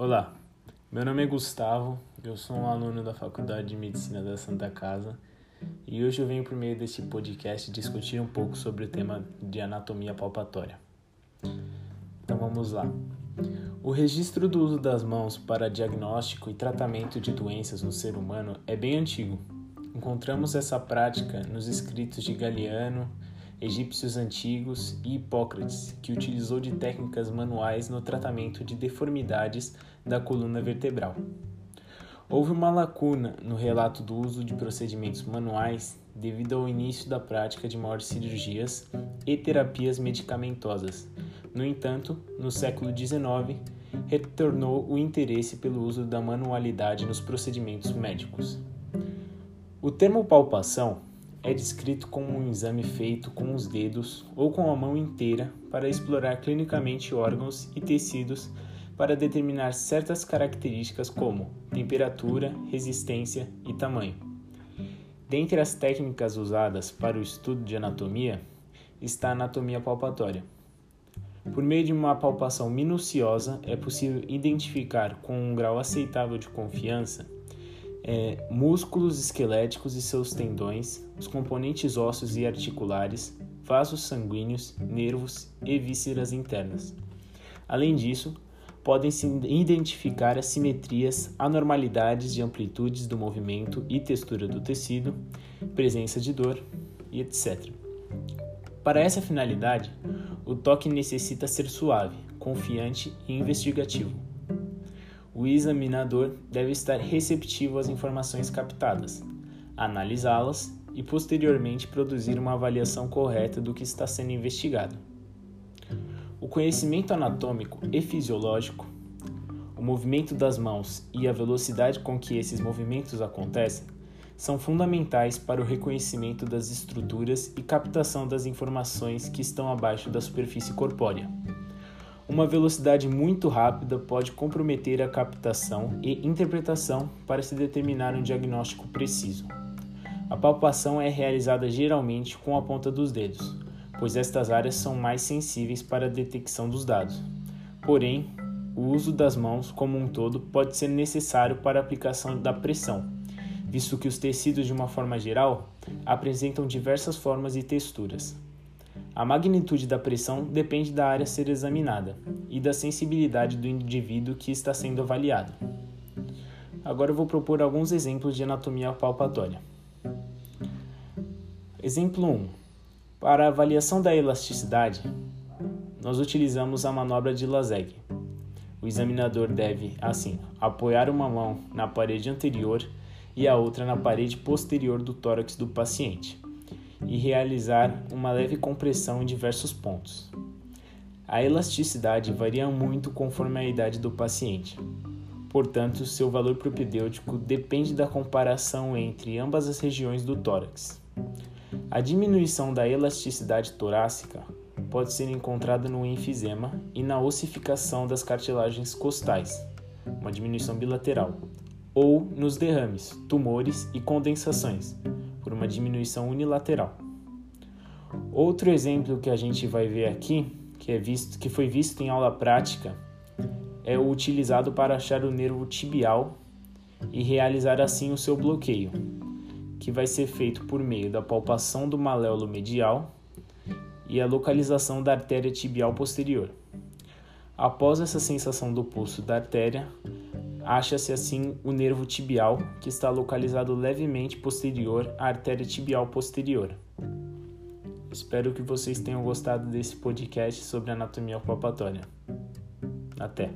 Olá, meu nome é Gustavo, eu sou um aluno da Faculdade de Medicina da Santa Casa e hoje eu venho por meio deste podcast discutir um pouco sobre o tema de anatomia palpatória. Então vamos lá. O registro do uso das mãos para diagnóstico e tratamento de doenças no ser humano é bem antigo. Encontramos essa prática nos escritos de Galiano, egípcios antigos e Hipócrates, que utilizou de técnicas manuais no tratamento de deformidades da coluna vertebral. Houve uma lacuna no relato do uso de procedimentos manuais devido ao início da prática de maiores cirurgias e terapias medicamentosas. No entanto, no século XIX, retornou o interesse pelo uso da manualidade nos procedimentos médicos. O termo palpação é descrito como um exame feito com os dedos ou com a mão inteira para explorar clinicamente órgãos e tecidos para determinar certas características como temperatura, resistência e tamanho. Dentre as técnicas usadas para o estudo de anatomia está a anatomia palpatória. Por meio de uma palpação minuciosa, é possível identificar com um grau aceitável de confiança é, músculos esqueléticos e seus tendões, os componentes ósseos e articulares, vasos sanguíneos, nervos e vísceras internas. Além disso, podem-se identificar assimetrias, anormalidades de amplitudes do movimento e textura do tecido, presença de dor e etc. Para essa finalidade, o toque necessita ser suave, confiante e investigativo o examinador deve estar receptivo às informações captadas, analisá-las e posteriormente produzir uma avaliação correta do que está sendo investigado. O conhecimento anatômico e fisiológico, o movimento das mãos e a velocidade com que esses movimentos acontecem são fundamentais para o reconhecimento das estruturas e captação das informações que estão abaixo da superfície corpórea. Uma velocidade muito rápida pode comprometer a captação e interpretação para se determinar um diagnóstico preciso. A palpação é realizada geralmente com a ponta dos dedos, pois estas áreas são mais sensíveis para a detecção dos dados. Porém, o uso das mãos como um todo pode ser necessário para a aplicação da pressão, visto que os tecidos, de uma forma geral, apresentam diversas formas e texturas. A magnitude da pressão depende da área a ser examinada e da sensibilidade do indivíduo que está sendo avaliado. Agora eu vou propor alguns exemplos de anatomia palpatória. Exemplo 1. Para a avaliação da elasticidade, nós utilizamos a manobra de Lazeg. O examinador deve, assim, apoiar uma mão na parede anterior e a outra na parede posterior do tórax do paciente e realizar uma leve compressão em diversos pontos. A elasticidade varia muito conforme a idade do paciente. Portanto, seu valor propedêutico depende da comparação entre ambas as regiões do tórax. A diminuição da elasticidade torácica pode ser encontrada no enfisema e na ossificação das cartilagens costais, uma diminuição bilateral, ou nos derrames, tumores e condensações, uma diminuição unilateral. Outro exemplo que a gente vai ver aqui, que, é visto, que foi visto em aula prática, é o utilizado para achar o nervo tibial e realizar assim o seu bloqueio, que vai ser feito por meio da palpação do maléolo medial e a localização da artéria tibial posterior. Após essa sensação do pulso da artéria, acha-se assim o nervo tibial, que está localizado levemente posterior à artéria tibial posterior. Espero que vocês tenham gostado desse podcast sobre anatomia palpatória. Até!